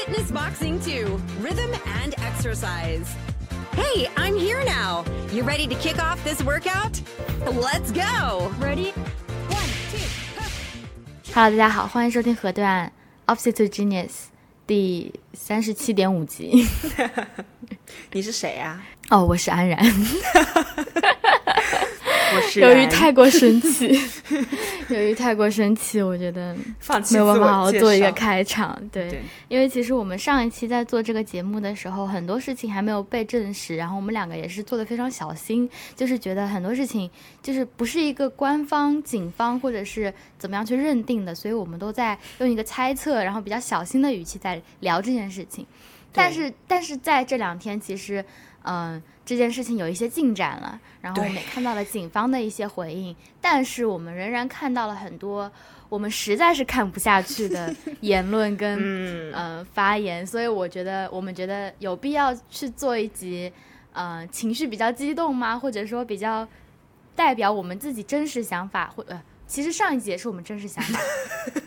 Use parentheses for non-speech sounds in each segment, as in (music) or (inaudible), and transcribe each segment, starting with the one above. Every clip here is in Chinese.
fitness boxing too, rhythm and exercise. Hey, I'm here now. You ready to kick off this workout? Let's go. Ready? One, two. Hello，大家好，欢迎收听河段 Opposite to Genius 第三十七点五集。你是谁呀、哦，我是安然。 (laughs) (laughs) 由于太过生气，由于太过生气，(laughs) 我觉得放弃没有办法好好做一个开场。对，对因为其实我们上一期在做这个节目的时候，很多事情还没有被证实，然后我们两个也是做的非常小心，就是觉得很多事情就是不是一个官方、警方或者是怎么样去认定的，所以我们都在用一个猜测，然后比较小心的语气在聊这件事情。但是，但是在这两天，其实，嗯、这件事情有一些进展了，然后我们也看到了警方的一些回应，但是我们仍然看到了很多我们实在是看不下去的 (laughs) 言论跟嗯，呃发言，所以我觉得我们觉得有必要去做一集，呃，情绪比较激动吗？或者说比较代表我们自己真实想法，或呃，其实上一集也是我们真实想法，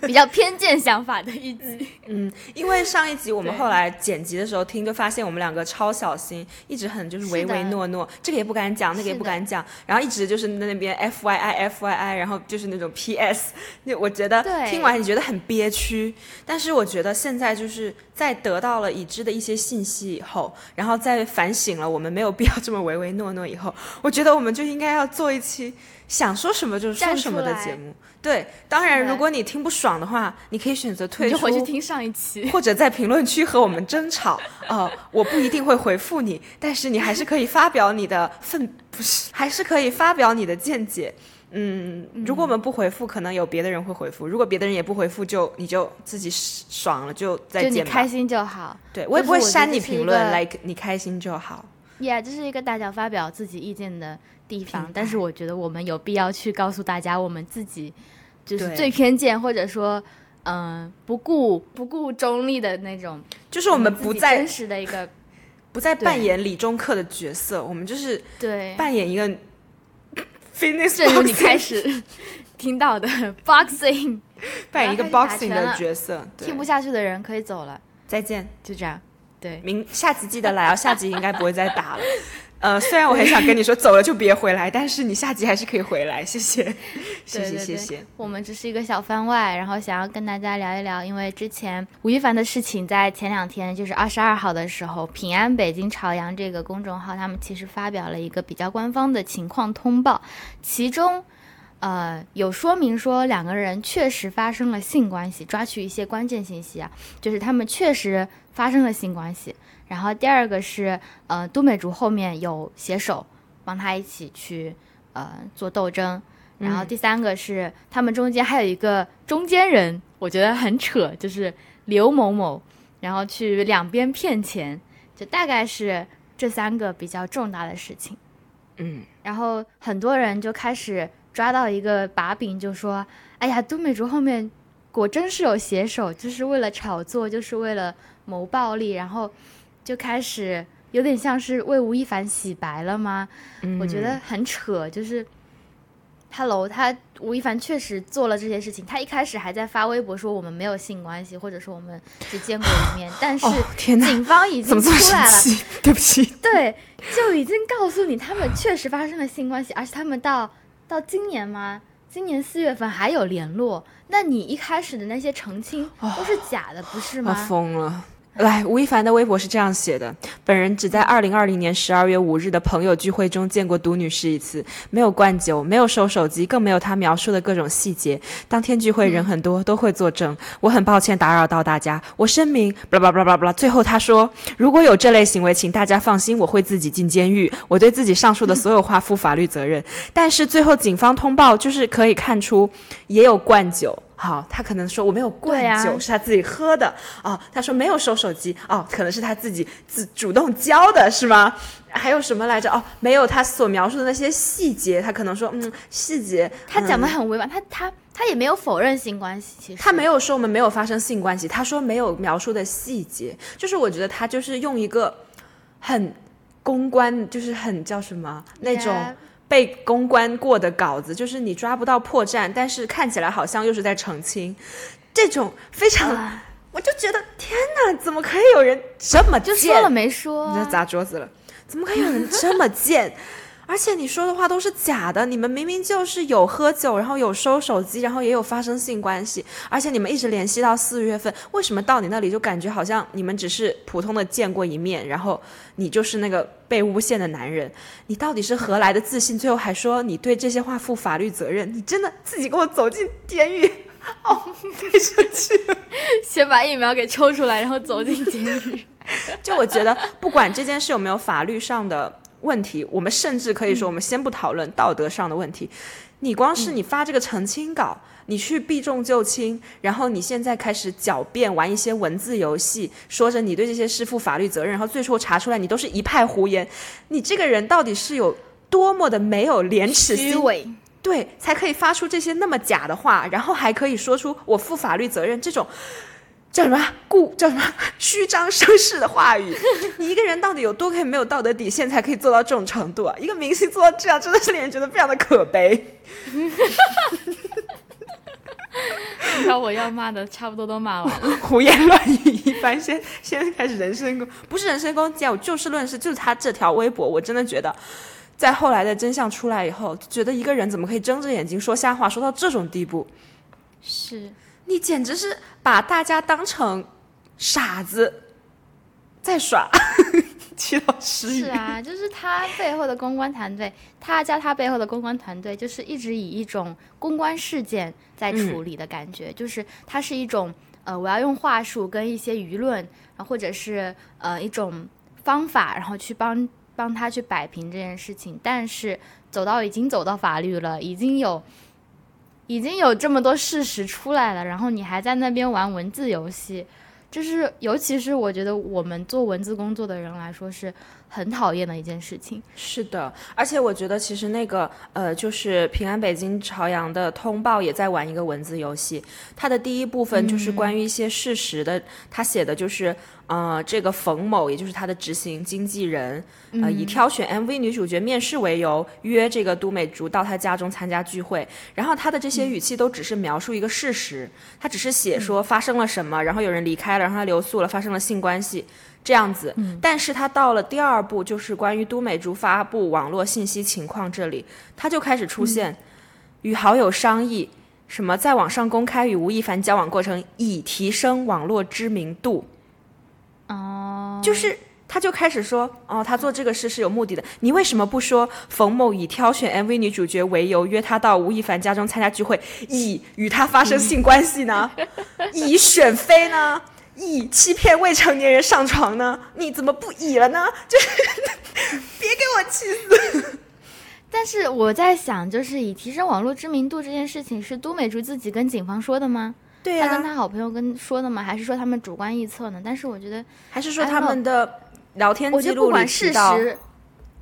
比较偏见想法的一集。(laughs) 嗯，因为上一集我们后来剪辑的时候听，就发现我们两个超小心，一直很就是唯唯诺诺，这个也不敢讲，那个也不敢讲，然后一直就是在那边 F Y I F Y I，然后就是那种 P S，那我觉得听完你觉得很憋屈，但是我觉得现在就是在得到了已知的一些信息以后，然后再反省了我们没有必要这么唯唯诺诺以后，我觉得我们就应该要做一期想说什么就说什么的节目。对，当然如果你听不爽的话，你可以选择退你出，就回去听上一期。或者在评论区和我们争吵。(laughs) 呃，我不一定会回复你，但是你还是可以发表你的愤，(laughs) 不是，还是可以发表你的见解。嗯，如果我们不回复，可能有别的人会回复；如果别的人也不回复，就你就自己爽了，就再就你见吧。开心就好。对我也不会删你评论个，like 你开心就好。Yeah，这是一个大家发表自己意见的地方，但是我觉得我们有必要去告诉大家，我们自己就是最偏见，或者说，嗯、不顾不顾中立的那种，就是我们不再真实的一个 (laughs) 不再扮演理中客的角色，我们就是对，扮演一个 (coughs) fitness，正如你开始 (laughs) 听到的 (laughs) boxing，扮演一个 boxing 的角色。听不下去的人可以走了，再见。就这样，对。明下集记得来哦，下集应该不会再打了。呃，虽然我很想跟你说走了就别回来，但是你下集还是可以回来，谢谢，(laughs) 谢谢，谢谢。我们只是一个小番外，然后想要跟大家聊一聊，因为之前吴亦凡的事情在前两天，就是二十二号的时候，平安北京朝阳这个公众号，他们其实发表了一个比较官方的情况通报，其中。呃，有说明说两个人确实发生了性关系，抓取一些关键信息啊，就是他们确实发生了性关系。然后第二个是，呃，都美竹后面有携手帮他一起去呃做斗争，然后第三个是他们中间还有一个中间人，我觉得很扯，就是刘某某，然后去两边骗钱，就大概是这三个比较重大的事情。嗯，然后很多人就开始抓到一个把柄，就说：“哎呀，都美竹后面果真是有写手，就是为了炒作，就是为了谋暴利。”然后就开始有点像是为吴亦凡洗白了吗？我觉得很扯，就是。Hello，他吴亦凡确实做了这些事情。他一开始还在发微博说我们没有性关系，或者说我们只见过一面，但是警方已经出来了？对不起，对，就已经告诉你他们确实发生了性关系，而且他们到到今年吗？今年四月份还有联络，那你一开始的那些澄清都是假的，不是我吗？疯了。来，吴亦凡的微博是这样写的：本人只在二零二零年十二月五日的朋友聚会中见过杜女士一次，没有灌酒，没有收手机，更没有她描述的各种细节。当天聚会人很多，都会作证。我很抱歉打扰到大家，我声明，巴拉巴拉巴拉巴拉。最后他说，如果有这类行为，请大家放心，我会自己进监狱，我对自己上述的所有话负法律责任。但是最后警方通报，就是可以看出也有灌酒。好，他可能说我没有灌酒，是他自己喝的哦。他说没有收手机哦，可能是他自己自主动交的是吗？还有什么来着？哦，没有他所描述的那些细节，他可能说嗯细节，他讲的嗯很委婉，他他他也没有否认性关系，其实他没有说我们没有发生性关系，他说没有描述的细节，就是我觉得他就是用一个很公关，就是很叫什么那种 Yeah 被公关过的稿子，就是你抓不到破绽，但是看起来好像又是在澄清，这种非常、啊我就觉得天哪，怎么可以有人这么就贱？说了没说你？砸桌子了？怎么可以有人这么贱？而且你说的话都是假的，你们明明就是有喝酒，然后有收手机，然后也有发生性关系，而且你们一直联系到四月份，为什么到你那里就感觉好像你们只是普通的见过一面，然后你就是那个被诬陷的男人？你到底是何来的自信？最后还说你对这些话负法律责任？你真的自己给我走进监狱？哦，太生气了。先把疫苗给抽出来，然后走进监狱。就我觉得，不管这件事有没有法律上的问题，我们甚至可以说，我们先不讨论道德上的问题。你光是你发这个澄清稿，你去避重就轻，然后你现在开始狡辩，玩一些文字游戏，说着你对这些事负法律责任，然后最后查出来你都是一派胡言，你这个人到底是有多么的没有廉耻心？虚伪，对，才可以发出这些那么假的话，然后还可以说出我负法律责任这种叫什么故叫什么虚张声势的话语。(laughs) 你一个人到底有多可以没有道德底线，才可以做到这种程度啊？一个明星做到这样，真的是令人觉得非常的可悲。把我要骂的差不多都骂完了。胡言乱语一番，先先开始人身攻，不是人身攻击啊，我就事论事，就是他这条微博，我真的觉得。在后来的真相出来以后，觉得一个人怎么可以睁着眼睛说瞎话，说到这种地步？是，你简直是把大家当成傻子在耍，气到失语。是啊，就是他背后的公关团队，他加他背后的公关团队，就是一直以一种公关事件在处理的感觉，就是它是一种呃，我要用话术跟一些舆论，啊或者是呃一种方法，然后去帮帮他去摆平这件事情，但是走到已经走到法律了，已经有。已经有这么多事实出来了，然后你还在那边玩文字游戏，就是尤其是我觉得我们做文字工作的人来说是很讨厌的一件事情。是的，而且我觉得其实那个呃，就是平安北京朝阳的通报也在玩一个文字游戏。它的第一部分就是关于一些事实的，他写的就是呃，这个冯某，也就是他的执行经纪人，呃，以挑选 MV 女主角面试为由，约这个都美竹到他家中参加聚会。然后他的这些语气都只是描述一个事实，他只是写说发生了什么，然后有人离开了，然后他留宿了，发生了性关系。这样子，但是他到了第二步，就是关于都美竹发布网络信息情况这里，他就开始出现与好友商议，什么在网上公开与吴亦凡交往过程，以提升网络知名度。哦，就是他就开始说，哦，他做这个事是有目的的。你为什么不说冯某以挑选 MV 女主角为由约他到吴亦凡家中参加聚会，以与他发生性关系呢？(laughs) 以选妃呢？以欺骗未成年人上床呢？你怎么不以了呢？(laughs) 就是别给我气死！但是我在想，就是以提升网络知名度这件事情，是都美竹自己跟警方说的吗？对他跟、他好朋友跟说的吗？还是说他们主观臆测呢？但是我觉得，还是说他们的聊天我觉得记录里不管事实，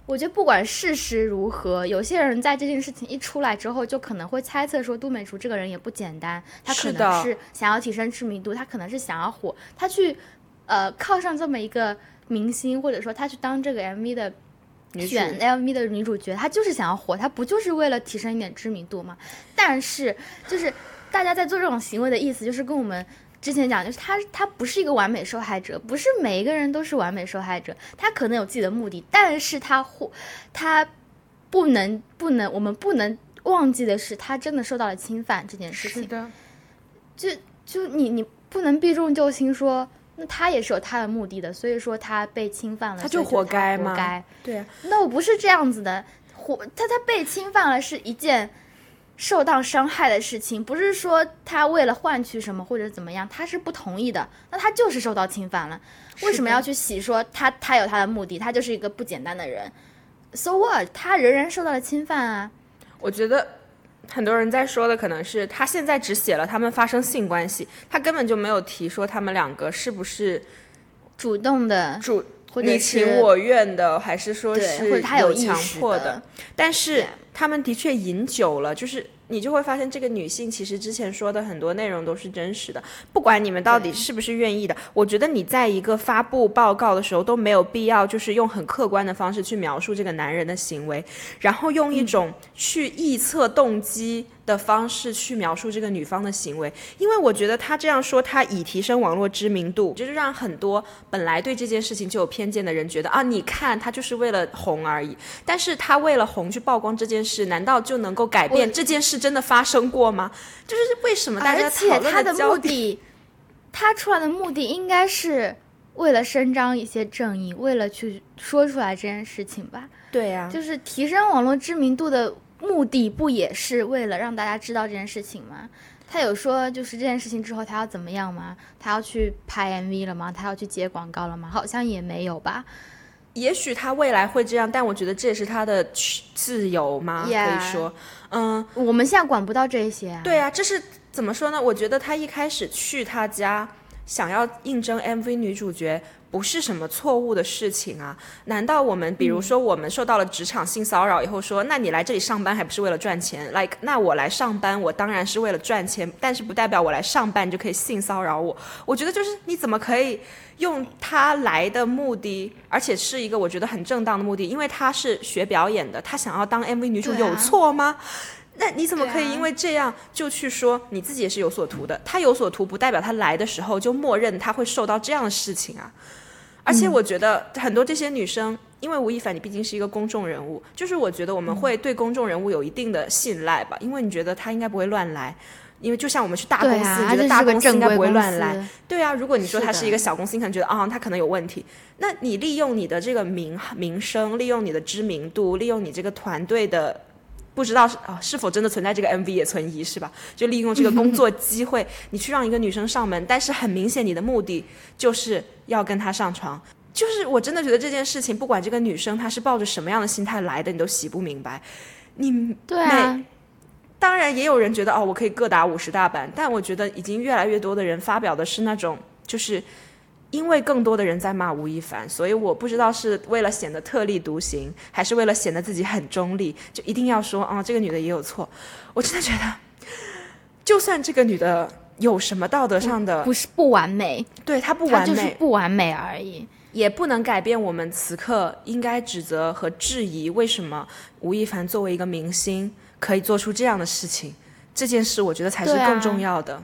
我觉得不管事实如何，有些人在这件事情一出来之后，就可能会猜测说，杜美竹这个人也不简单，他可能是想要提升知名度，他可能是想要火，他去呃靠上这么一个明星，或者说他去当这个 MV 的。选 MV 的女主角，她就是想要火，她不就是为了提升一点知名度吗？但是，就是大家在做这种行为的意思，就是跟我们之前讲，就是他他不是一个完美受害者，不是每一个人都是完美受害者，他可能有自己的目的，但是他或他不能不能，我们不能忘记的是，他真的受到了侵犯这件事情。的，就就你你不能避重就轻说，那他也是有他的目的的，所以说他被侵犯了，他就活该吗活该。对啊，那我不是这样子的，活他他被侵犯了是一件受到伤害的事情，不是说他为了换取什么或者怎么样，他是不同意的，那他就是受到侵犯了，为什么要去洗说他他有他的目的，他就是一个不简单的人？So what？他仍然受到了侵犯啊。我觉得很多人在说的可能是他现在只写了他们发生性关系，他根本就没有提说他们两个是不是主动的，主或者你情我愿的，还是说，是或者他有强识迫的，但是他们的确饮酒了，就是你就会发现这个女性其实之前说的很多内容都是真实的，不管你们到底是不是愿意的，我觉得你在一个发布报告的时候都没有必要就是用很客观的方式去描述这个男人的行为，然后用一种去臆测动机。的方式去描述这个女方的行为，因为我觉得他这样说，他以提升网络知名度，就是让很多本来对这件事情就有偏见的人觉得啊，你看他就是为了红而已。但是他为了红去曝光这件事，难道就能够改变这件事真的发生过吗？就是为什么大家讨论的目的？他出来的目的应该是为了伸张一些正义，为了去说出来这件事情吧？对呀，就是提升网络知名度的。目的不也是为了让大家知道这件事情吗？他有说就是这件事情之后他要怎么样吗？他要去拍 MV 了吗？他要去接广告了吗？好像也没有吧。也许他未来会这样，但我觉得这也是他的自由吗？可以说，嗯，我们现在管不到这些。对啊，这是怎么说呢？我觉得他一开始去他家想要应征 MV 女主角。不是什么错误的事情啊？难道我们，比如说我们受到了职场性骚扰以后，说，那你来这里上班还不是为了赚钱？Like，那我来上班，我当然是为了赚钱，但是不代表我来上班就可以性骚扰我。我觉得就是你怎么可以用他来的目的，而且是一个我觉得很正当的目的，因为他是学表演的，他想要当 MV 女主有错吗？那你怎么可以因为这样就去说你自己也是有所图的？他有所图不代表他来的时候就默认他会受到这样的事情啊。而且我觉得很多这些女生，因为吴亦凡你毕竟是一个公众人物，就是我觉得我们会对公众人物有一定的信赖吧，因为你觉得他应该不会乱来，因为就像我们去大公司，觉得大公司应该不会乱来。对啊，如果你说他是一个小公司，你可能觉得啊他可能有问题，那你利用你的这个名名声，利用你的知名度，利用你这个团队的。不知道是啊，是否真的存在这个 MV 也存疑是吧？就利用这个工作机会，(laughs) 你去让一个女生上门，但是很明显你的目的就是要跟她上床。就是我真的觉得这件事情，不管这个女生她是抱着什么样的心态来的，你都洗不明白。你对啊，当然也有人觉得哦，我可以各打五十大板，但我觉得已经越来越多的人发表的是那种就是。因为更多的人在骂吴亦凡，所以我不知道是为了显得特立独行，还是为了显得自己很中立，就一定要说啊，这个女的也有错。我真的觉得，就算这个女的有什么道德上的不是 (laughs) 不完美，对她不完美，就是不完美而已，也不能改变我们此刻应该指责和质疑为什么吴亦凡作为一个明星可以做出这样的事情。这件事我觉得才是更重要的。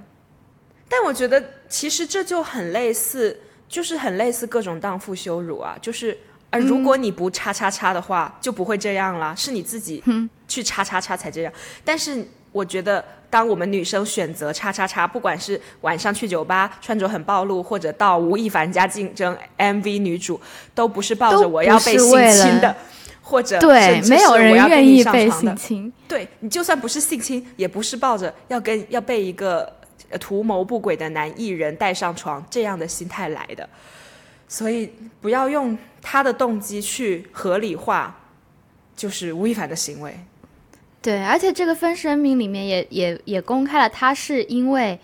但我觉得其实这就很类似。就是很类似各种荡妇羞辱啊，就是呃，如果你不叉叉叉的话，就不会这样了，是你自己去叉叉叉才这样。但是我觉得，当我们女生选择叉叉叉，不管是晚上去酒吧穿着很暴露，或者到吴亦凡家竞争 MV 女主，都不是抱着我要被性侵的，(laughs) 或者对，没有人愿意被性侵。对你就算不是性侵，也不是抱着要跟要被一个。图谋不轨的男艺人带上床这样的心态来的，所以不要用他的动机去合理化，就是吴亦凡的行为。对，而且这个分声明里面也也也公开了，他是因为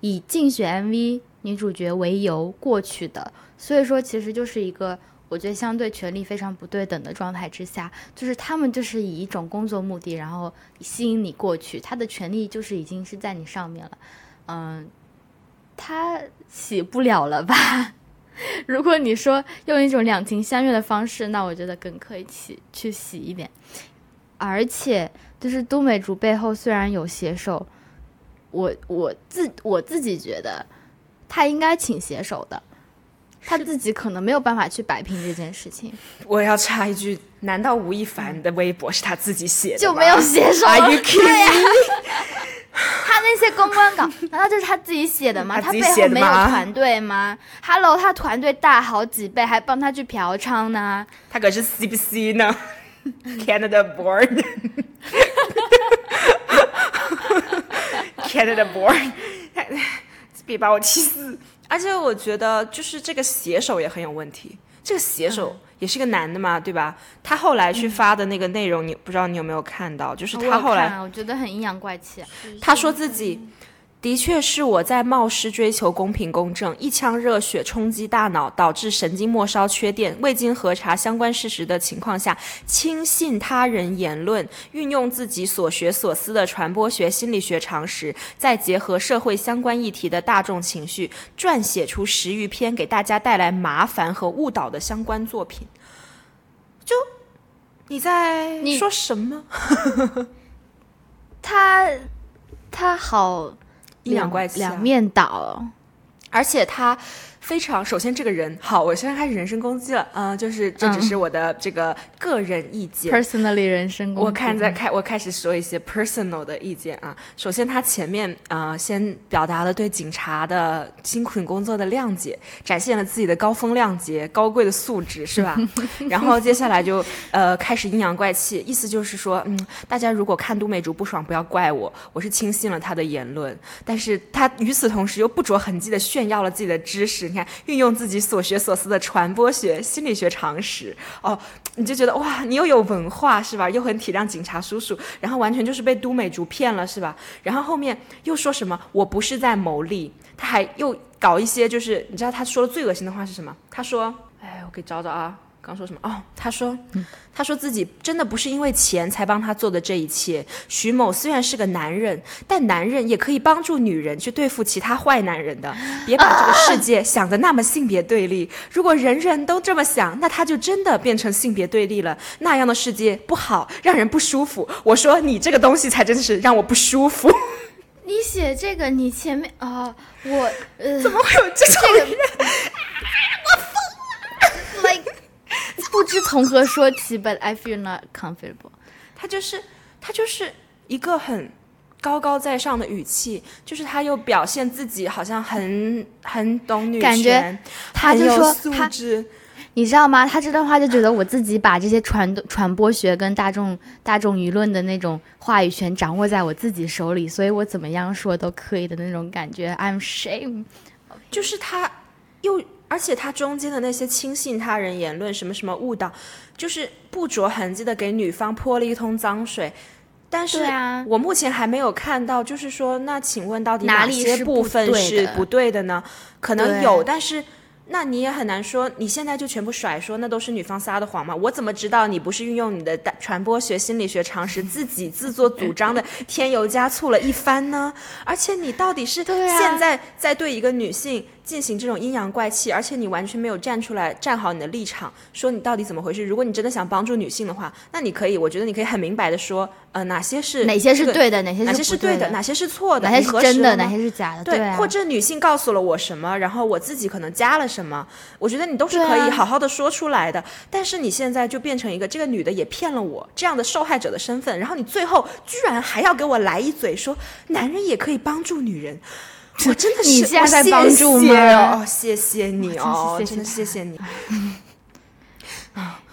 以竞选 MV 女主角为由过去的，所以说其实就是一个我觉得相对权力非常不对等的状态之下，就是他们就是以一种工作目的，然后吸引你过去，他的权利就是已经是在你上面了。嗯，他洗不了了吧？(laughs) 如果你说用一种两情相悦的方式，那我觉得更可以去去洗一点。而且，就是都美竹背后虽然有写手，我我自我自己觉得他应该请写手的，他自己可能没有办法去摆平这件事情。我要插一句，难道吴亦凡的微博是他自己写的就没有写手？Are you kidding？他那些公关稿，(laughs) 难道就是他自己写的吗？他背后没有团队吗？Hello，他团队大好几倍，还帮他去嫖娼呢。他可是 CBC 呢，(laughs) Canada born，Canada (laughs) born，别把我气死！而且我觉得，就是这个写手也很有问题。这个写手也是个男的嘛，对吧？他后来去发的那个内容，你不知道你有没有看到？就是他后来，我觉得很阴阳怪气。他说自己的确是我在冒失追求公平公正，一腔热血冲击大脑，导致神经末梢缺电，未经核查相关事实的情况下，轻信他人言论，运用自己所学所思的传播学、心理学常识，再结合社会相关议题的大众情绪，撰写出十余篇给大家带来麻烦和误导的相关作品。就你在你说什么？(laughs) 他他好阴阳两怪气啊两面倒。哦，而且他非常，首先这个人好，我现在开始人身攻击了，嗯、就是这只是我的这个个人意见。personally 人身攻击我看在开，我开始说一些 personal 的意见啊。首先，他前面呃先表达了对警察的辛苦工作的谅解，展现了自己的高风亮节、高贵的素质，是吧？(laughs) 然后接下来就呃开始阴阳怪气，意思就是说，嗯，大家如果看都美竹不爽，不要怪我，我是轻信了他的言论。但是他与此同时又不着痕迹的炫耀了自己的知识，你看，运用自己所学所思的传播学、心理学常识，哦，你就觉得哇，你又有文化是吧？又很体谅警察叔叔，然后完全就是被都美竹骗了是吧？然后后面又说什么我不是在牟利，他还又搞一些就是你知道他说的最恶心的话是什么？他说，哎，我给找找啊。刚说什么？哦，他说，他说自己真的不是因为钱才帮他做的这一切。徐某虽然是个男人，但男人也可以帮助女人去对付其他坏男人的。别把这个世界想的那么性别对立。如果人人都这么想，那他就真的变成性别对立了。那样的世界不好，让人不舒服。我说你这个东西才真的是让我不舒服。你写这个，你前面啊、我呃，(laughs) 怎么会有这种这个人？like 不知从何说起，but I feel not comfortable。他就是他就是一个很高高在上的语气，就是他又表现自己好像很很懂女权，感觉他就说他质。你知道吗？他这段话就觉得我自己把这些传传播学跟大众大众舆论的那种话语权掌握在我自己手里，所以我怎么样说都可以的那种感觉。I'm shame。就是他又，而且他中间的那些轻信他人言论，什么什么误导，就是不着痕迹的给女方泼了一通脏水。但是我目前还没有看到，就是说，那请问到底哪里些部分是不对的呢？可能有，但是。那你也很难说，你现在就全部甩说那都是女方撒的谎吗？我怎么知道你不是运用你的传播学、心理学常识，(laughs) 自己自作主张的添油加醋了一番呢？而且你到底是现在在对一个女性进行这种阴阳怪气，而且你完全没有站出来站好你的立场，说你到底怎么回事？如果你真的想帮助女性的话，那你可以，我觉得你可以很明白的说，呃，哪些是哪些是对的，哪些哪些是对的，哪些是错的，哪些你是真的，哪些是假的？对，啊，或者女性告诉了我什么，然后我自己可能加了什么，我觉得你都是可以好好的说出来的。但是你现在就变成一个这个女的也骗了我这样的受害者的身份，然后你最后居然还要给我来一嘴说男人也可以帮助女人。我真的 (laughs) 是，你现在在帮助谢吗哦，谢谢你哦，真的谢谢你。(laughs)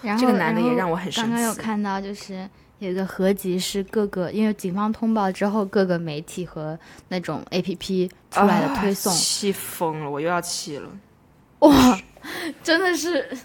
然后这个男的也让我很生气刚刚有看到就是有一个合集是各个，因为警方通报之后，各个媒体和那种 A P P 出来的推送，啊气疯了，我又要气了。哇，真的是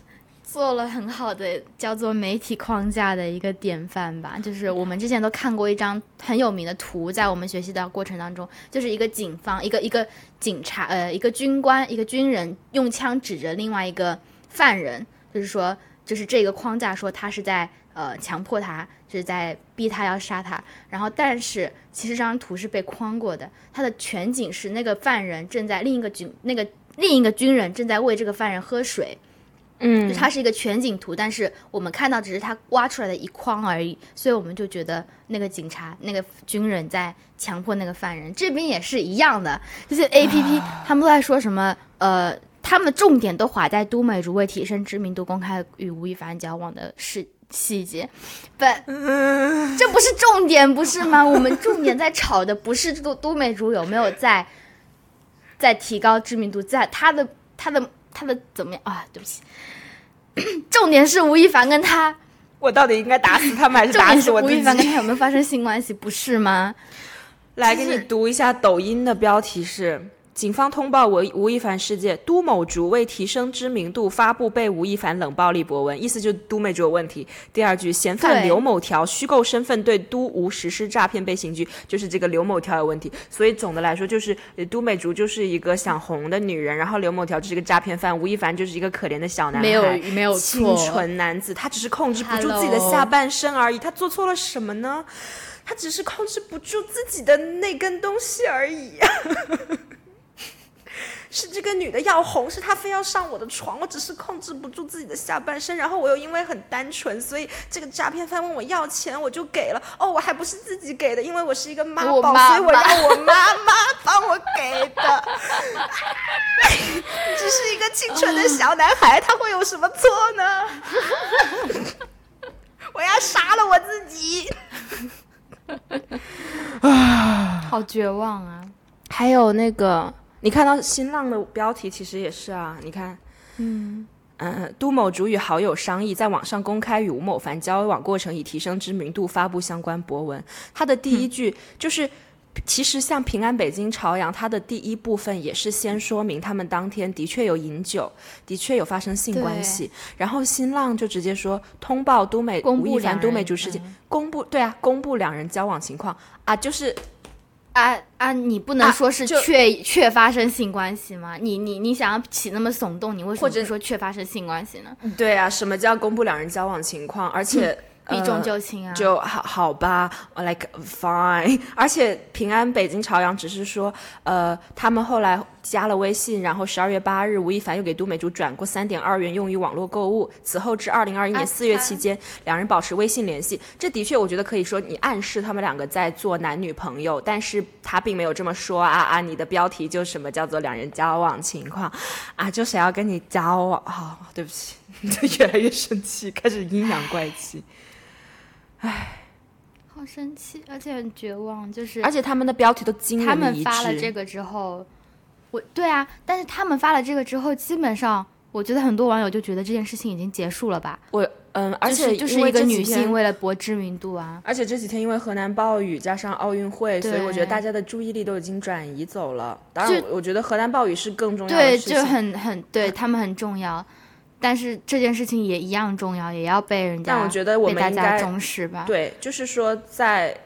做了很好的叫做媒体框架的一个典范吧。就是我们之前都看过一张很有名的图，在我们学习的过程当中，就是一个警方，一个一个警察，呃，一个军官，一个军人用枪指着另外一个犯人，就是说，就是这个框架说他是在呃强迫他，就是在逼他要杀他。然后，但是其实这张图是被框过的，他的全景是那个犯人正在另一个军那个另一个军人正在喂这个犯人喝水。嗯就它是一个全景图，但是我们看到只是他挖出来的一框而已，所以我们就觉得那个警察、那个军人在强迫那个犯人。这边也是一样的，这些 A P P 他们都在说什么？呃，他们的重点都划在都美竹为提升知名度，公开与吴亦凡交往的事细节，but (laughs) 这不是重点，不是吗？我们重点在吵的不是都都美竹有没有在在提高知名度，在他的他的他的怎么样啊？对不起。(clears throat) 重点是吴亦凡跟他，(laughs) 我到底应该打死他们还是打死我自己？吴亦凡跟他有没有发生性关系，不是吗？来给你读一下抖音的标题是：警方通报吴吴亦凡事件，都某竹为提升知名度发布被吴亦凡冷暴力博文，意思就是都美竹有问题。第二句，嫌犯刘某条虚构身份对都吴实施诈骗被刑拘，就是这个刘某条有问题。所以总的来说，就是呃都美竹就是一个想红的女人，然后刘某条就是一个诈骗犯，吴亦凡就是一个可怜的小男孩，没有没有清纯男子，他只是控制不住自己的下半身而已，他做错了什么呢？他只是控制不住自己的那根东西而已。(laughs) 是这个女的要红，是她非要上我的床，我只是控制不住自己的下半身，然后我又因为很单纯，所以这个诈骗犯问我要钱，我就给了。哦，我还不是自己给的，因为我是一个妈宝，所以我妈让我妈妈帮我给的。(laughs) 只是一个清纯的小男孩，他会有什么错呢？(laughs) 我要杀了我自己。啊 (laughs) 好绝望啊！还有那个，你看到新浪的标题其实也是啊，你看，嗯嗯，都某竹与好友商议，在网上公开与吴某凡交往过程，以提升知名度，发布相关博文。他的第一句就是。其实像平安北京朝阳，他的第一部分也是先说明他们当天的确有饮酒，的确有发生性关系，然后新浪就直接说通报都美吴亦凡都美竹事件，嗯公布对啊，公布两人交往情况啊，就是啊啊！你不能啊说是就确、确发生性关系吗？你你你想要起那么耸动，你为什么或者说确发生性关系呢？对啊，什么叫公布两人交往情况？而且、避重呃就轻啊！就好好吧，like fine。而且平安北京朝阳只是说，呃，他们后来加了微信，然后十二月八日，吴亦凡又给都美竹转过三点二元用于网络购物。此后至二零二一年啊四月期间，两人保持微信联系。这的确，我觉得可以说你暗示他们两个在做男女朋友，但是他并没有这么说啊啊！你的标题就什么叫做两人交往情况啊？就谁要跟你交往？好、对不起，(laughs) 越来越生气，开始阴阳怪气。好生气，而且很绝望，就是而且他们的标题都惊他们发了这个之后，我对啊，但是他们发了这个之后，基本上我觉得很多网友就觉得这件事情已经结束了吧，我嗯，而且就是就是一个女性为了博知名度啊，而且这几天因为河南暴雨加上奥运会，所以我觉得大家的注意力都已经转移走了。当然，我我觉得河南暴雨是更重要的对，事情。对就很很对他们很重要，但是这件事情也一样重要，也要被人家但我觉得我被大家们应该重视吧。对，就是说在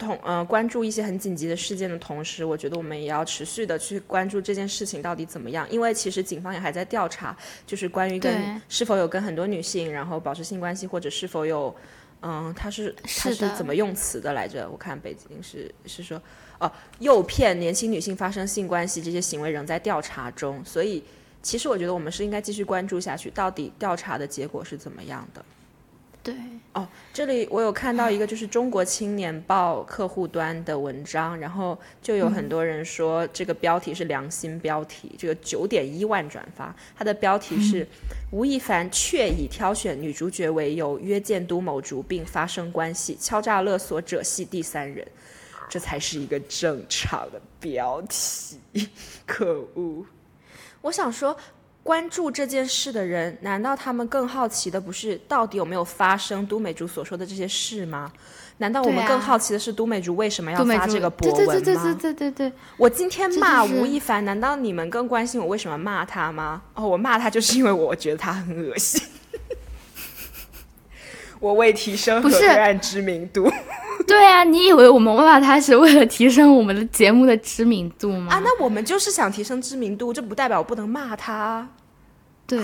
同呃关注一些很紧急的事件的同时，我觉得我们也要持续的去关注这件事情到底怎么样，因为其实警方也还在调查，就是关于跟是否有跟很多女性然后保持性关系，或者是否有。嗯，他是他是怎么用词的来着？我看北京是是说，哦，诱骗年轻女性发生性关系这些行为仍在调查中，所以其实我觉得我们是应该继续关注下去，到底调查的结果是怎么样的。对，哦，这里我有看到一个就是中国青年报客户端的文章，然后就有很多人说这个标题是良心标题，这个九点一万转发，它的标题是吴亦凡确以挑选女主角为由约见都某竹并发生关系，敲诈勒索者系第三人，这才是一个正常的标题，(laughs) 可恶！我想说，关注这件事的人，难道他们更好奇的不是到底有没有发生都美竹所说的这些事吗？难道我们更好奇的是都美竹为什么要发这个博对文吗？对对对对对对对，我今天骂吴亦凡，难道你们更关心我为什么骂他吗？哦，我骂他就是因为我觉得他很恶心。(laughs) 我为提升不是河岸知名度对啊，你以为我们骂他是为了提升我们的节目的知名度吗？啊，那我们就是想提升知名度，这不代表我不能骂他啊。对，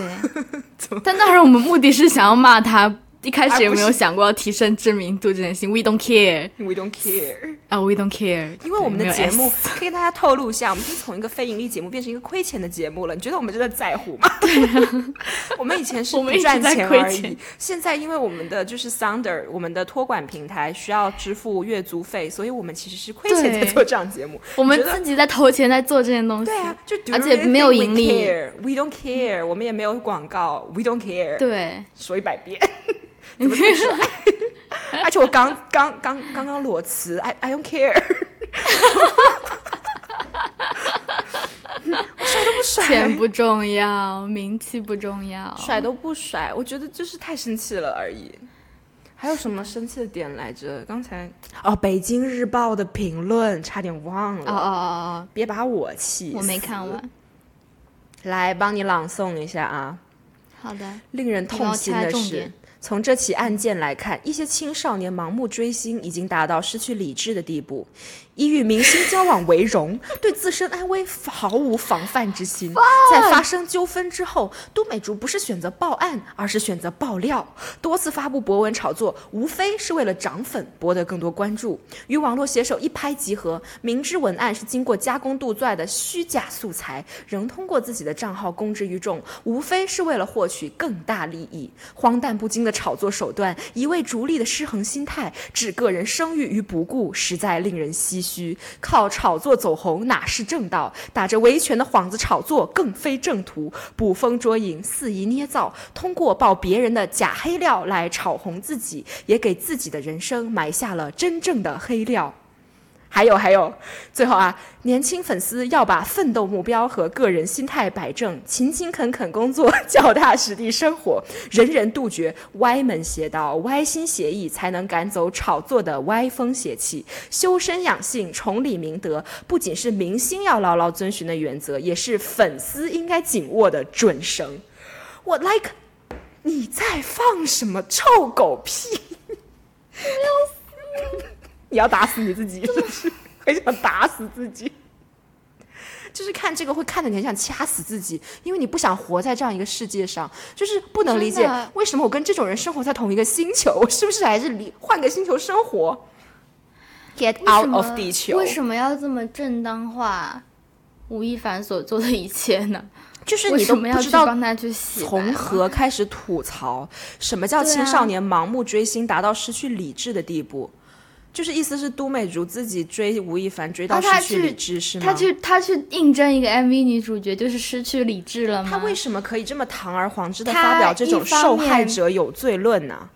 (laughs) 但当然我们目的是想要骂他，一开始也没有想过要提升知名度这件事情。We don't care We don't care。啊、w e don't care，因为我们的节目可以跟大家透露一下，我们已经从一个非盈利节目变成一个亏钱的节目了。你觉得我们真的在乎吗？对我们以前是 (laughs) 不赚钱而已现在因为我们的就是 Sounder，我们的托管平台需要支付月租费，所以我们其实是亏钱在做这样节目。我们自己在投钱在做这件东西。对啊，就而且没有 we 盈利? We don't care，我们也没有广告，We don't care。对说一百遍，怎么这么帅？(laughs) 而且我刚刚刚刚刚裸辞，I I don't care。(laughs) 我甩都不甩，钱不重要，名气不重要。甩都不甩，我觉得就是太生气了而已。还有什么生气的点来着？刚才哦，《北京日报》的评论差点忘了。哦哦哦哦，别把我气！我没看完。来，帮你朗诵一下啊。好的。令人痛心的是。从这起案件来看，一些青少年盲目追星已经达到失去理智的地步，以与明星交往为荣，对自身安危毫无防范之心。在发生纠纷之后，都美竹不是选择报案，而是选择爆料，多次发布博文炒作，无非是为了涨粉，博得更多关注。与网络写手一拍即合，明知文案是经过加工杜撰的虚假素材，仍通过自己的账号公之于众，无非是为了获取更大利益。荒诞不经的。炒作手段，一味逐利的失衡心态，置个人声誉于不顾，实在令人唏嘘。靠炒作走红哪是正道？打着维权的幌子炒作更非正途。捕风捉影，肆意捏造，通过爆别人的假黑料来炒红自己，也给自己的人生埋下了真正的黑料。还有还有，最后啊，年轻粉丝要把奋斗目标和个人心态摆正，勤勤恳恳工作，脚踏实地生活，人人杜绝歪门邪道、歪心邪意，才能赶走炒作的歪风邪气。修身养性、崇礼明德，不仅是明星要牢牢遵循的原则，也是粉丝应该紧握的准绳。我 like，你在放什么臭狗屁？(laughs) 要死！你要打死你自己，就是 (laughs) 很想打死自己，就是看这个会看的你很想掐死自己，因为你不想活在这样一个世界上，就是不能理解为什么我跟这种人生活在同一个星球，(laughs) 是不是还是离换个星球生活？Get out of 地球？为什么要这么正当化吴亦凡所做的一切呢？就是你都不知道从何开始吐槽，什么叫青少年盲目追星达到失去理智的地步？就是意思是都美竹自己追吴亦凡追到失去理智是吗？他去他去应征一个 MV 女主角，就是失去理智了吗？他为什么可以这么堂而皇之的发表这种受害者有罪论呢？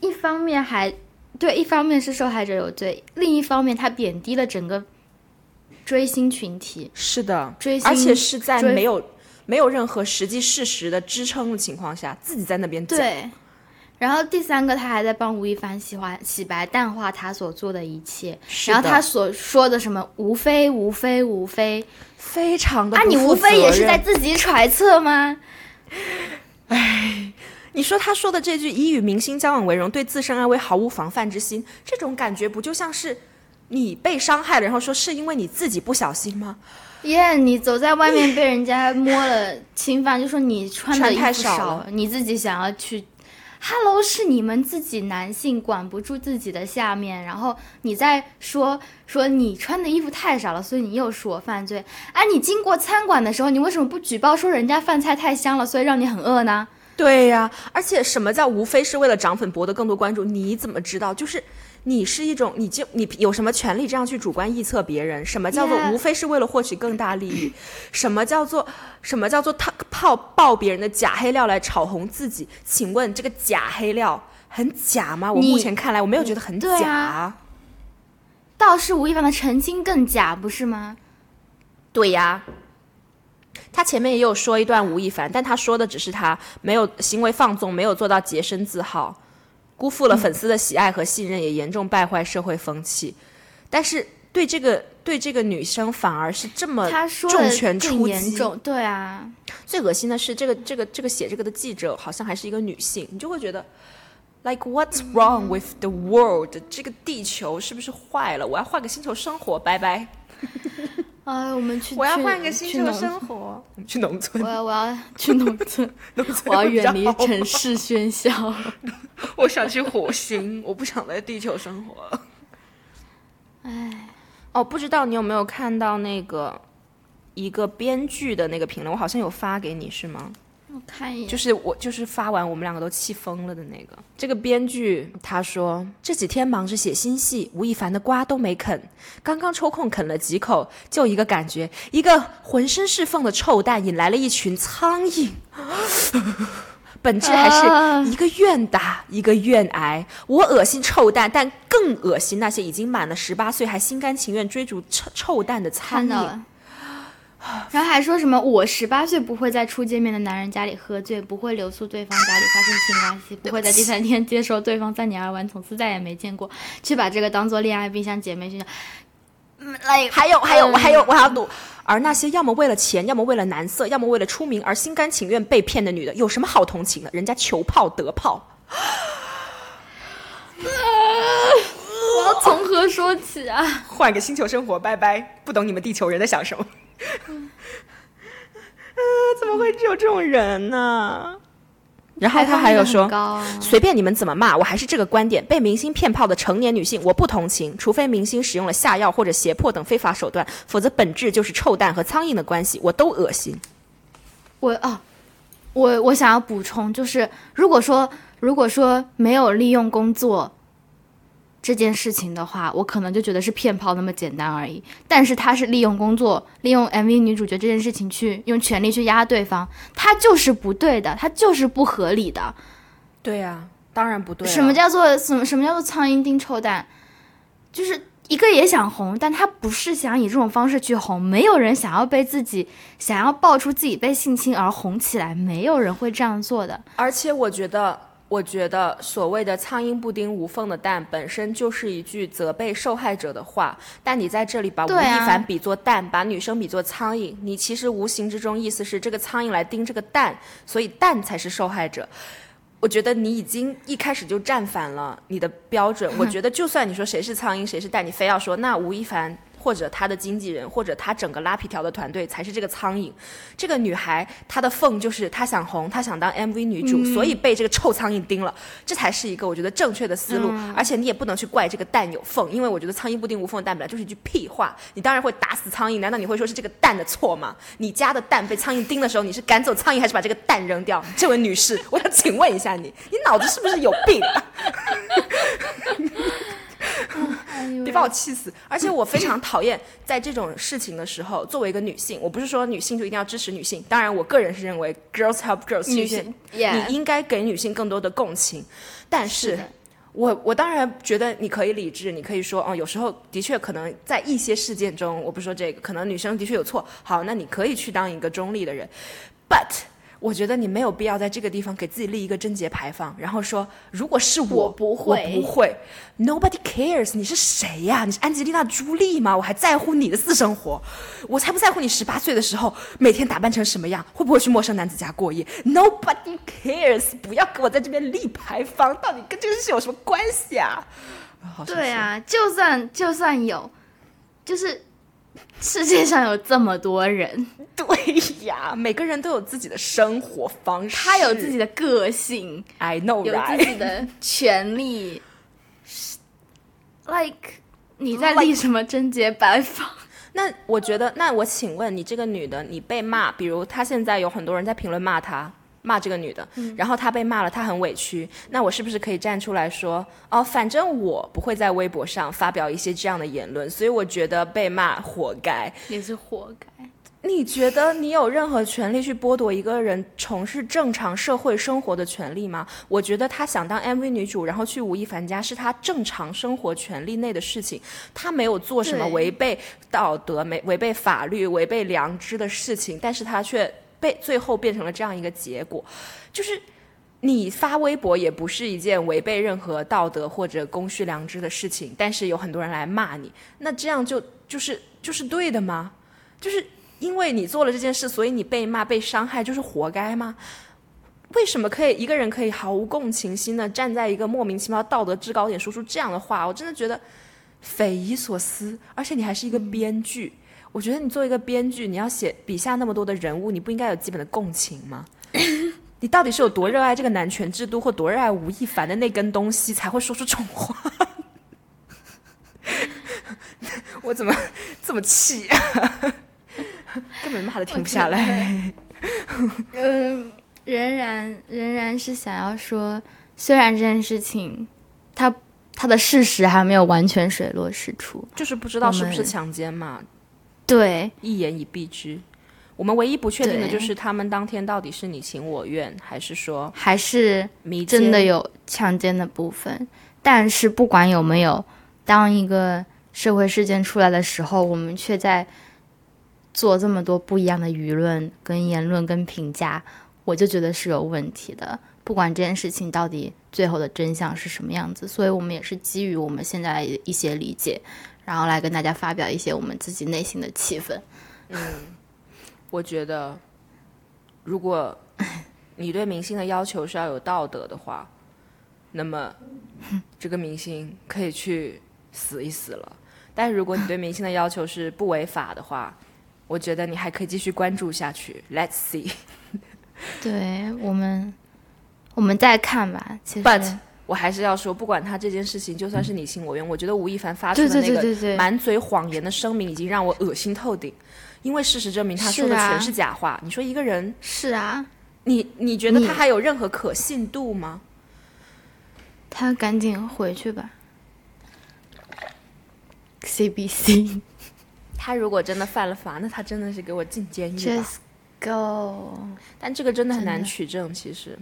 一方面还对，一方面是受害者有罪，另一方面他贬低了整个追星群体。是的，追星，而且是在没有没有任何实际事实的支撑的情况下，自己在那边讲。对。然后第三个，他还在帮吴亦凡洗化、洗白、淡化他所做的一切。然后他所说的什么“无非、无非、无非”，非常的啊，你无非也是在自己揣测吗？哎，你说他说的这句“以与明星交往为荣，对自身安危毫无防范之心”，这种感觉不就像是你被伤害了，然后说是因为你自己不小心吗？耶，你走在外面被人家摸了侵犯，就说你穿的衣服少，你自己想要去。Hello，是你们自己男性管不住自己的下面，然后你在说说你穿的衣服太少了，所以你又说我犯罪。哎，你经过餐馆的时候，你为什么不举报说人家饭菜太香了，所以让你很饿呢？对呀，而且什么叫无非是为了涨粉博得更多关注？你怎么知道？就是。你是一种，你就你有什么权利这样去主观臆测别人？什么叫做无非是为了获取更大利益？(coughs) 什么叫做什么叫做他泡爆别人的假黑料来炒红自己？请问这个假黑料很假吗？我目前看来我没有觉得很假。倒是吴亦凡的澄清更假，不是吗？对呀，他前面也有说一段吴亦凡，但他说的只是他没有行为放纵，没有做到洁身自好。辜负了粉丝的喜爱和信任，也严重败坏社会风气。但是对这个对这个女生反而是这么重拳出击，对啊。最恶心的是，这个这个这个写这个的记者好像还是一个女性，你就会觉得，like what's wrong with the world？这个地球是不是坏了？我要换个星球生活，拜拜。哎，我们去，我要换个星球生活。我们去农村。我要，我要去农村。(laughs) 我要远离城市喧嚣。(laughs) 我想去火星，我不想在地球生活。哎，哦，不知道你有没有看到那个一个编剧的那个评论？我好像有发给你，是吗？我看一眼，就是我就是发完，我们两个都气疯了的那个。这个编剧他说这几天忙着写新戏，吴亦凡的瓜都没啃，刚刚抽空啃了几口，就一个感觉，一个浑身是缝的臭蛋引来了一群苍蝇，本质还是一个愿打一个愿挨。我恶心臭蛋，但更恶心那些已经满了十八岁还心甘情愿追逐臭臭蛋的苍蝇。然后还说什么我十八岁不会在初见面的男人家里喝醉，不会留宿对方家里发生性关系，不会在第三天接受对方三年二完，从此再也没见过，去把这个当做恋爱，冰箱姐妹去讲。嗯，来，还有还有我还有我还要赌。而那些要么为了钱，要么为了男色，要么为了出名而心甘情愿被骗的女的，有什么好同情的？人家求炮得炮。(laughs) 我要从何说起啊？(laughs) 换个星球生活，拜拜！不懂你们地球人在想什么。嗯，(laughs) 怎么会有这种人呢？然后他还有说，随便你们怎么骂，我还是这个观点：被明星骗炮的成年女性，我不同情。除非明星使用了下药或者胁迫等非法手段，否则本质就是臭蛋和苍蝇的关系，我都恶心。我啊，我我想要补充，就是如果说如果说没有利用工作。这件事情的话，我可能就觉得是骗炮那么简单而已。但是他是利用工作，利用 MV 女主角这件事情去用权力去压对方，他就是不对的，他就是不合理的。对呀，当然不对。什么叫做什么？什么叫做苍蝇叮臭蛋？就是一个也想红，但他不是想以这种方式去红。没有人想要被自己想要爆出自己被性侵而红起来，没有人会这样做的。而且我觉得。我觉得所谓的“苍蝇不叮无缝的蛋”本身就是一句责备受害者的话，但你在这里把吴亦凡比作蛋，把女生比作苍蝇，你其实无形之中意思是这个苍蝇来叮这个蛋，所以蛋才是受害者。我觉得你已经一开始就站反了你的标准。(laughs) 我觉得就算你说谁是苍蝇谁是蛋，你非要说那吴亦凡。或者他的经纪人，或者他整个拉皮条的团队才是这个苍蝇。这个女孩她的缝就是她想红，她想当 MV 女主，所以被这个臭苍蝇叮了。这才是一个我觉得正确的思路。而且你也不能去怪这个蛋有缝，因为我觉得苍蝇不叮无缝的蛋本来就是一句屁话。你当然会打死苍蝇，难道你会说是这个蛋的错吗？你家的蛋被苍蝇叮的时候，你是赶走苍蝇还是把这个蛋扔掉？这位女士，我想请问一下你，你脑子是不是有病？(laughs) 别把我气死！而且我非常讨厌在这种事情的时候，作为一个女性，我不是说女性就一定要支持女性。当然，我个人是认为 girls help girls，女性你应该给女性更多的共情。但是，我我当然觉得你可以理智，你可以说哦，有时候的确可能在一些事件中，我不说这个，可能女生的确有错。好，那你可以去当一个中立的人，but。我觉得你没有必要在这个地方给自己立一个贞洁牌坊，然后说如果是我不会，我不会，Nobody cares，你是谁呀？你是安吉丽娜·朱莉吗？我还在乎你的私生活，我才不在乎你十八岁的时候每天打扮成什么样，会不会去陌生男子家过夜？Nobody cares，不要给我在这边立牌坊，到底跟这个事有什么关系啊？对啊，就算就算有，就是。世界上有这么多人，(laughs) 对呀，每个人都有自己的生活方式，他有自己的个性，I know，有自己的权利。(laughs) Like，你在立什么贞洁牌坊？(laughs) 那我觉得，那我请问你，这个女的，你被骂，比如她现在有很多人在评论骂她。骂这个女的，然后她被骂了，她很委屈。那我是不是可以站出来说，哦，反正我不会在微博上发表一些这样的言论，所以我觉得被骂活该，也是活该。你觉得你有任何权利去剥夺一个人从事正常社会生活的权利吗？我觉得她想当 MV 女主，然后去吴亦凡家，是她正常生活权利内的事情，她没有做什么违背道德、没违背法律、违背良知的事情，但是她却。被最后变成了这样一个结果，就是你发微博也不是一件违背任何道德或者公序良知的事情，但是有很多人来骂你，那这样就就是就是对的吗？就是因为你做了这件事，所以你被骂被伤害，就是活该吗？为什么可以一个人可以毫无共情心的站在一个莫名其妙道德制高点说出这样的话？我真的觉得匪夷所思，而且你还是一个编剧。我觉得你作为一个编剧，你要写笔下那么多的人物，你不应该有基本的共情吗？(laughs) 你到底是有多热爱这个男权制度，或多热爱吴亦凡的那根东西，才会说出这种话？(laughs) 我怎么这么气？(laughs) 根本骂的停不下来。嗯，仍然仍然是想要说，虽然这件事情，他他的事实还没有完全水落石出，就是不知道是不是强奸嘛。对，一言以蔽之，我们唯一不确定的就是他们当天到底是你情我愿，还是说还是真的有强奸的部分。但是不管有没有，当一个社会事件出来的时候，我们却在做这么多不一样的舆论、跟言论、跟评价，我就觉得是有问题的。不管这件事情到底最后的真相是什么样子，所以我们也是基于我们现在一些理解，然后来跟大家发表一些我们自己内心的气氛。嗯，我觉得，如果你对明星的要求是要有道德的话，那么 (laughs) 这个明星可以去死一死了。但如果你对明星的要求是不违法的话，我觉得你还可以继续关注下去。Let's see。对我们。我们再看吧。其实，But 我还是要说，不管他这件事情，就算是你情我愿，我觉得吴亦凡发出的那个满嘴谎言的声明，已经让我恶心透顶。因为事实证明，他说的全是假话。你说一个人是啊，你你觉得他还有任何可信度吗？他赶紧回去吧。CBC，(laughs) 他如果真的犯了法，那他真的是给我进监狱吧？Just go。但这个真的很难取证，其实。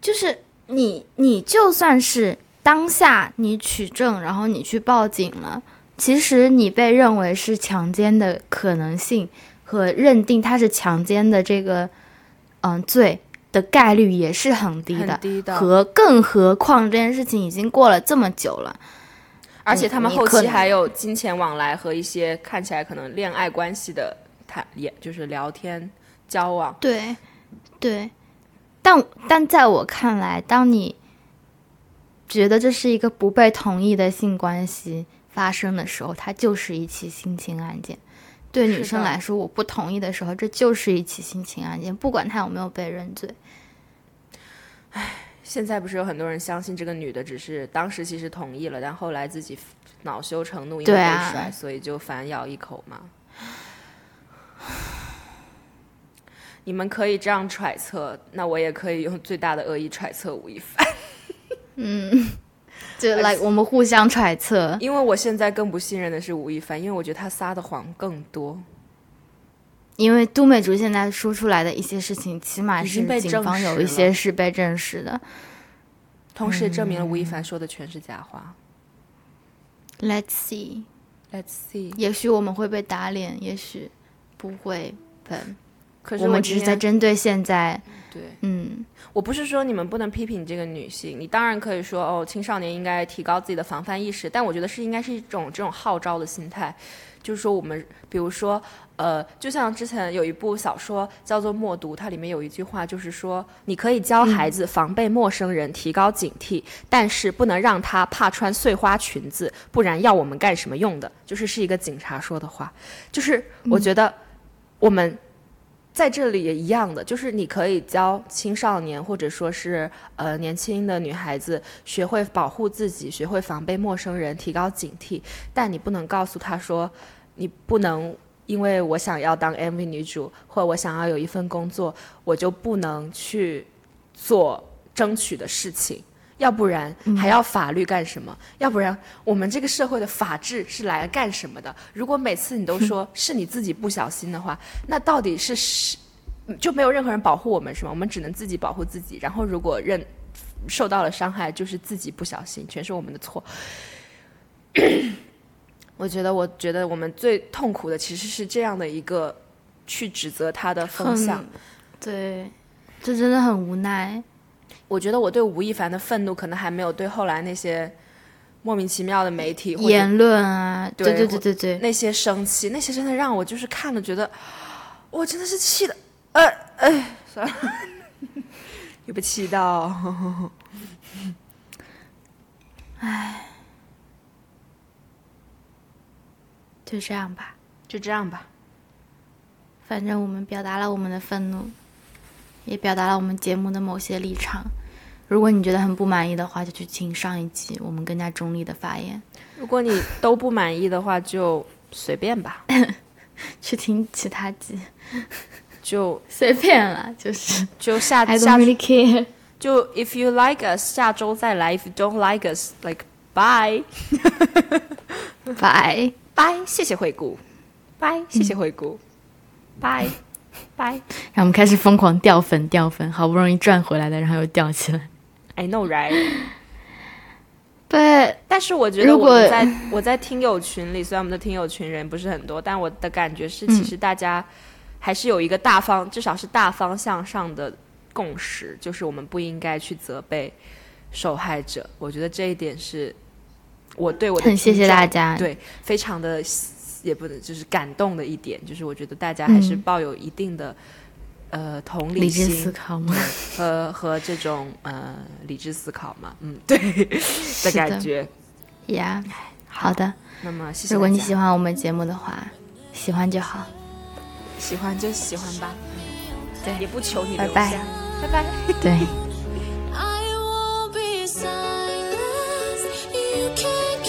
就是你，你就算是当下你取证，然后你去报警了，其实你被认为是强奸的可能性和认定他是强奸的这个嗯罪的概率也是很低的，和更何况这件事情已经过了这么久了，而且他们后期还有金钱往来和一些看起来可能恋爱关系的谈也就是聊天交往，对，对。但但在我看来，当你觉得这是一个不被同意的性关系发生的时候，它就是一起性侵案件。对女生来说，我不同意的时候，这就是一起性侵案件，不管他有没有被认罪。唉，现在不是有很多人相信这个女的只是当时其实同意了，但后来自己恼羞成怒，因为被甩，所以就反咬一口吗？你们可以这样揣测，那我也可以用最大的恶意揣测吴亦凡。嗯，(laughs) 就 (laughs) 来我们互相揣测。因为我现在更不信任的是吴亦凡，因为我觉得他撒的谎更多。因为都美竹现在说出来的一些事情，起码是警方有一些是被证实的，同时也证明了吴亦凡说的全是假话。Let's see，Let's see，也许我们会被打脸，也许不会。可是我们只是在针对现在，对，嗯，我不是说你们不能批评这个女性，你当然可以说哦，青少年应该提高自己的防范意识，但我觉得是应该是一种这种号召的心态，就是说我们，比如说，呃，就像之前有一部小说叫做《默读》，它里面有一句话就是说，你可以教孩子防备陌生人，提高警惕，但是不能让他怕穿碎花裙子，不然要我们干什么用的？就是是一个警察说的话，就是我觉得我们。在这里也一样的，就是你可以教青少年或者说是呃年轻的女孩子学会保护自己，学会防备陌生人，提高警惕。但你不能告诉她说，你不能因为我想要当 MV 女主，或我想要有一份工作，我就不能去做争取的事情。要不然还要法律干什么？要不然我们这个社会的法治是来干什么的？如果每次你都说是你自己不小心的话，那到底是是就没有任何人保护我们是吗？我们只能自己保护自己。然后如果认受到了伤害，就是自己不小心，全是我们的错。(clears throat) 我觉得，我觉得我们最痛苦的其实是这样的一个去指责他的风向。对，这真的很无奈。我觉得我对吴亦凡的愤怒，可能还没有对后来那些莫名其妙的媒体言论啊，对对对对对，那些生气，那些真的让我就是看了觉得，我真的是气的，呃，哎，算了，(laughs) 又被气到，哎，就这样吧，就这样吧，反正我们表达了我们的愤怒，也表达了我们节目的某些立场。如果你觉得很不满意的话，就去听上一集我们更加中立的发言。如果你都不满意的话，就随便吧，(laughs) 去听其他集，就 (laughs) 随便了，就是。就下下 care。就 if you like us，下周再来。；if you don't like us，like bye，bye bye，，谢谢惠顾，拜，谢谢惠顾，拜拜。然后我们开始疯狂掉粉，掉粉，好不容易赚回来的，然后又掉起来。I know, right? (laughs) 对，但是我觉得我在我在听友群里，虽然我们的听友群人不是很多，但我的感觉是，其实大家还是有一个大方，至少是大方向上的共识，就是我们不应该去责备受害者。我觉得这一点是我对我的很谢谢大家，对，非常的也不能就是感动的一点，就是我觉得大家还是抱有一定的。呃同理心和和这种呃理智思考嘛嗯对 (laughs) 的感觉。呀好的那么谢谢如果你喜欢我们节目的话喜欢就好喜欢就喜欢吧对也不求你留拜拜拜对。(laughs) I will be silent. You can